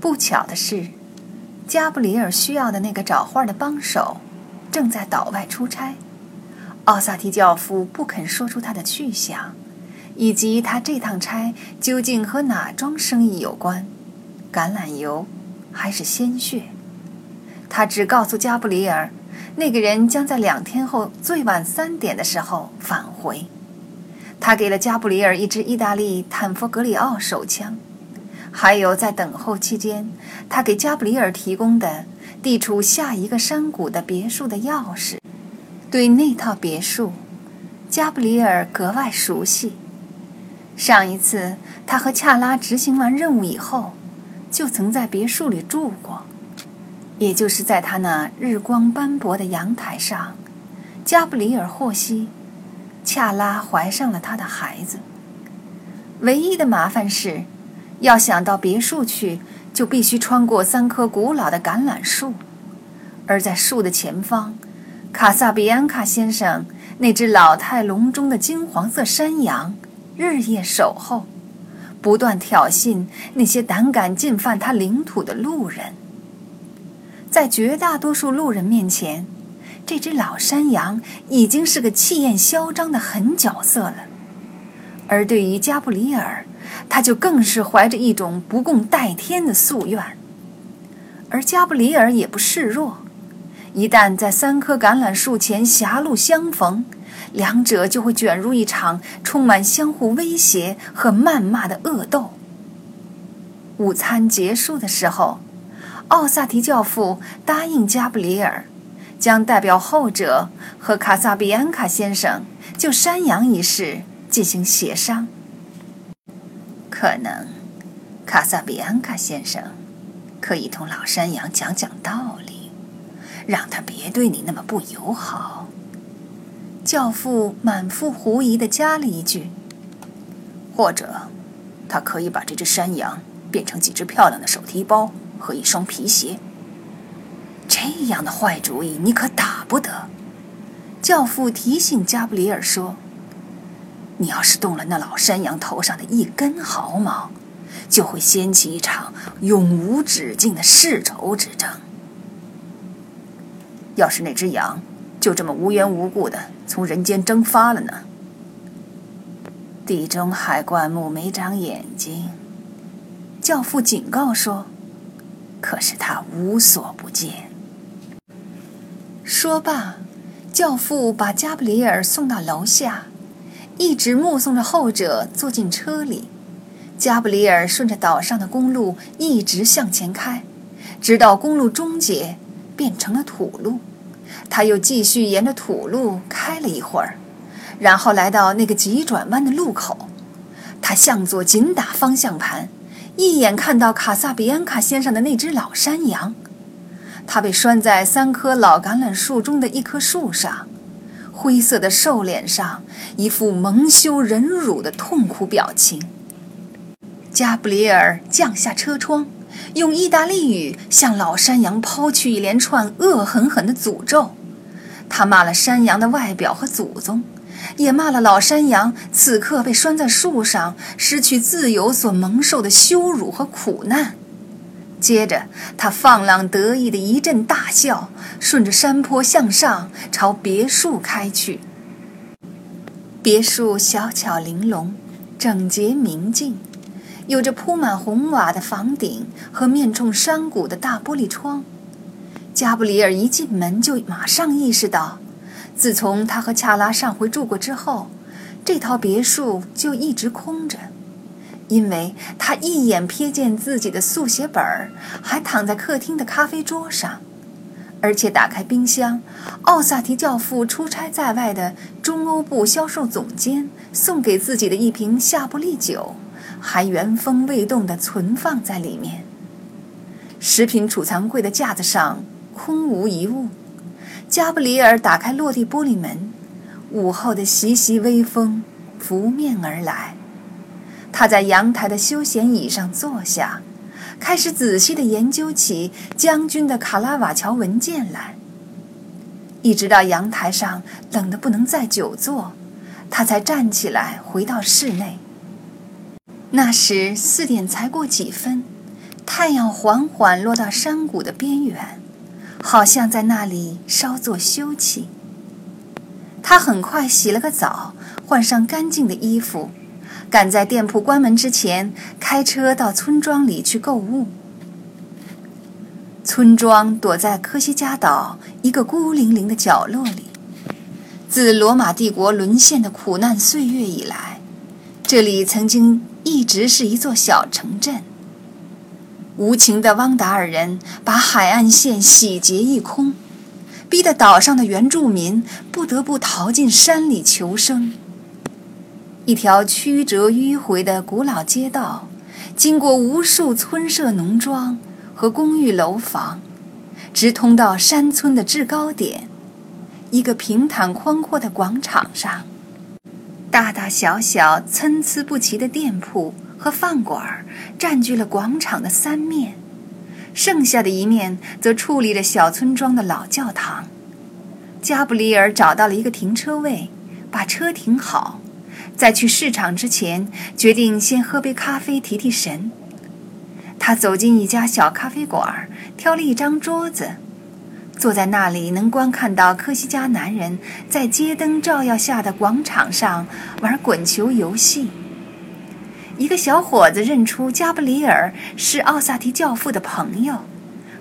不巧的是，加布里尔需要的那个找画的帮手正在岛外出差。奥萨提教父不肯说出他的去向，以及他这趟差究竟和哪桩生意有关——橄榄油还是鲜血。他只告诉加布里尔，那个人将在两天后最晚三点的时候返回。他给了加布里尔一支意大利坦弗格里奥手枪。还有，在等候期间，他给加布里尔提供的地处下一个山谷的别墅的钥匙。对那套别墅，加布里尔格外熟悉。上一次他和恰拉执行完任务以后，就曾在别墅里住过，也就是在他那日光斑驳的阳台上。加布里尔获悉，恰拉怀上了他的孩子。唯一的麻烦是。要想到别墅去，就必须穿过三棵古老的橄榄树，而在树的前方，卡萨比安卡先生那只老态龙钟的金黄色山羊日夜守候，不断挑衅那些胆敢进犯他领土的路人。在绝大多数路人面前，这只老山羊已经是个气焰嚣张的狠角色了，而对于加布里尔。他就更是怀着一种不共戴天的夙愿，而加布里尔也不示弱。一旦在三棵橄榄树前狭路相逢，两者就会卷入一场充满相互威胁和谩骂的恶斗。午餐结束的时候，奥萨提教父答应加布里尔，将代表后者和卡萨比安卡先生就山羊一事进行协商。可能，卡萨比安卡先生可以同老山羊讲讲道理，让他别对你那么不友好。教父满腹狐疑的加了一句：“或者，他可以把这只山羊变成几只漂亮的手提包和一双皮鞋。这样的坏主意你可打不得。”教父提醒加布里尔说。你要是动了那老山羊头上的一根毫毛，就会掀起一场永无止境的世仇之争。要是那只羊就这么无缘无故的从人间蒸发了呢？地中海灌木没长眼睛，教父警告说。可是他无所不见。说罢，教父把加布里尔送到楼下。一直目送着后者坐进车里，加布里尔顺着岛上的公路一直向前开，直到公路终结，变成了土路。他又继续沿着土路开了一会儿，然后来到那个急转弯的路口。他向左紧打方向盘，一眼看到卡萨比安卡先生的那只老山羊，它被拴在三棵老橄榄树中的一棵树上。灰色的瘦脸上，一副蒙羞忍辱的痛苦表情。加布里尔降下车窗，用意大利语向老山羊抛去一连串恶狠狠的诅咒。他骂了山羊的外表和祖宗，也骂了老山羊此刻被拴在树上、失去自由所蒙受的羞辱和苦难。接着，他放浪得意的一阵大笑，顺着山坡向上，朝别墅开去。别墅小巧玲珑，整洁明净，有着铺满红瓦的房顶和面冲山谷的大玻璃窗。加布里尔一进门就马上意识到，自从他和恰拉上回住过之后，这套别墅就一直空着。因为他一眼瞥见自己的速写本儿还躺在客厅的咖啡桌上，而且打开冰箱，奥萨提教父出差在外的中欧部销售总监送给自己的一瓶夏布利酒，还原封未动地存放在里面。食品储藏柜的架子上空无一物。加布里尔打开落地玻璃门，午后的习习微风拂面而来。他在阳台的休闲椅上坐下，开始仔细地研究起将军的卡拉瓦乔文件来。一直到阳台上冷得不能再久坐，他才站起来回到室内。那时四点才过几分，太太阳缓缓落到山谷的边缘，好像在那里稍作休憩。他很快洗了个澡，换上干净的衣服，赶在店铺关门之前，开车到村庄里去购物。村庄躲在科西嘉岛一个孤零零的角落里。自罗马帝国沦陷的苦难岁月以来，这里曾经一直是一座小城镇。无情的汪达尔人把海岸线洗劫一空。逼得岛上的原住民不得不逃进山里求生。一条曲折迂回的古老街道，经过无数村舍、农庄和公寓楼房，直通到山村的制高点——一个平坦宽阔的广场上。大大小小、参差不齐的店铺和饭馆占据了广场的三面。剩下的一面则矗立着小村庄的老教堂。加布里尔找到了一个停车位，把车停好，在去市场之前，决定先喝杯咖啡提提神。他走进一家小咖啡馆，挑了一张桌子，坐在那里，能观看到科西嘉男人在街灯照耀下的广场上玩滚球游戏。一个小伙子认出加布里尔是奥萨提教父的朋友，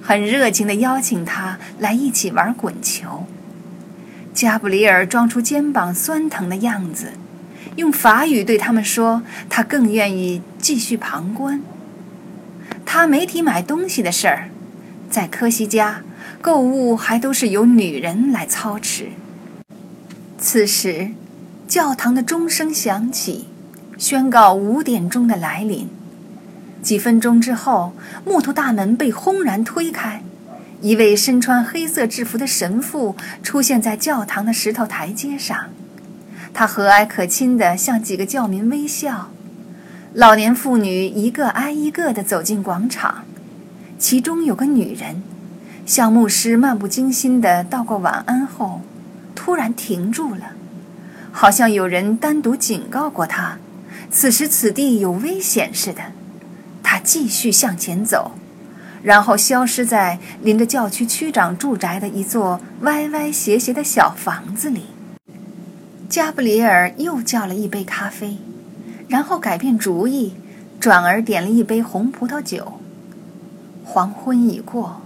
很热情地邀请他来一起玩滚球。加布里尔装出肩膀酸疼的样子，用法语对他们说：“他更愿意继续旁观。他没提买东西的事儿，在科西家，购物还都是由女人来操持。”此时，教堂的钟声响起。宣告五点钟的来临。几分钟之后，木头大门被轰然推开，一位身穿黑色制服的神父出现在教堂的石头台阶上。他和蔼可亲地向几个教民微笑。老年妇女一个挨一个地走进广场，其中有个女人，向牧师漫不经心地道过晚安后，突然停住了，好像有人单独警告过她。此时此地有危险似的，他继续向前走，然后消失在临着教区区长住宅的一座歪歪斜斜的小房子里。加布里尔又叫了一杯咖啡，然后改变主意，转而点了一杯红葡萄酒。黄昏已过，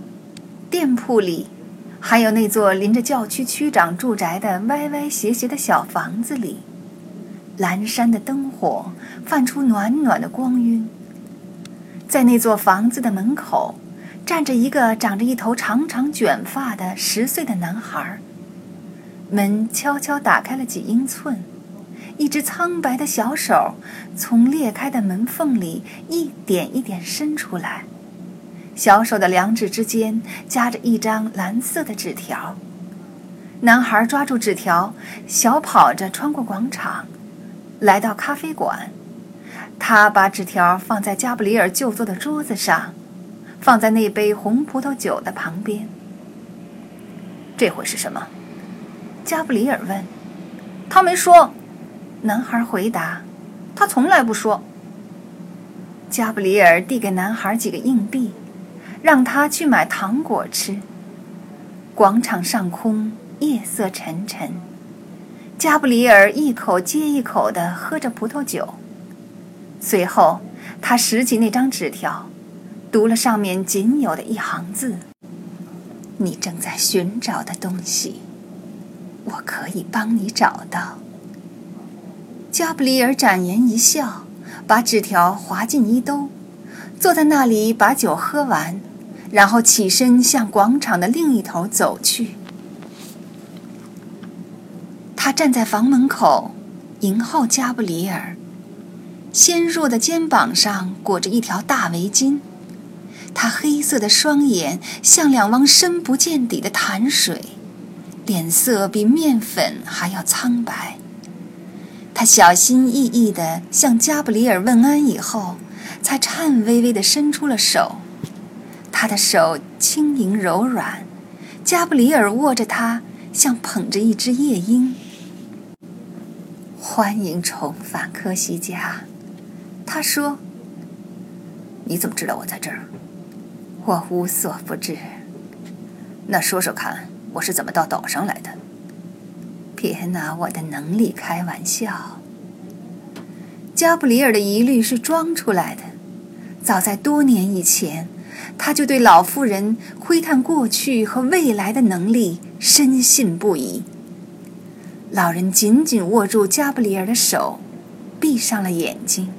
店铺里，还有那座临着教区区长住宅的歪歪斜斜的小房子里。阑珊的灯火泛出暖暖的光晕。在那座房子的门口，站着一个长着一头长长卷发的十岁的男孩。门悄悄打开了几英寸，一只苍白的小手从裂开的门缝里一点一点伸出来，小手的两指之间夹着一张蓝色的纸条。男孩抓住纸条，小跑着穿过广场。来到咖啡馆，他把纸条放在加布里尔就坐的桌子上，放在那杯红葡萄酒的旁边。这会是什么？加布里尔问。他没说。男孩回答。他从来不说。加布里尔递给男孩几个硬币，让他去买糖果吃。广场上空，夜色沉沉。加布里尔一口接一口地喝着葡萄酒，随后他拾起那张纸条，读了上面仅有的一行字：“你正在寻找的东西，我可以帮你找到。”加布里尔展颜一笑，把纸条划进衣兜，坐在那里把酒喝完，然后起身向广场的另一头走去。他站在房门口，迎候加布里尔。纤弱的肩膀上裹着一条大围巾，他黑色的双眼像两汪深不见底的潭水，脸色比面粉还要苍白。他小心翼翼地向加布里尔问安以后，才颤巍巍地伸出了手。他的手轻盈柔软，加布里尔握着它，像捧着一只夜莺。欢迎重返科西嘉，他说：“你怎么知道我在这儿？我无所不知。那说说看，我是怎么到岛上来的？别拿我的能力开玩笑。加布里尔的疑虑是装出来的。早在多年以前，他就对老妇人窥探过去和未来的能力深信不疑。老人紧紧握住加布里尔的手，闭上了眼睛。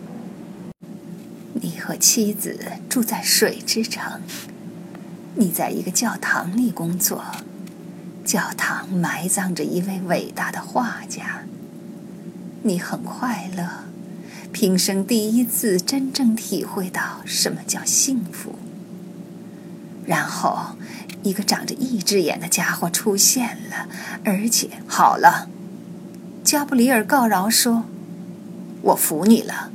你和妻子住在水之城，你在一个教堂里工作。教堂埋葬着一位伟大的画家。你很快乐，平生第一次真正体会到什么叫幸福。然后，一个长着一只眼的家伙出现了，而且好了，加布里尔告饶说：“我服你了。”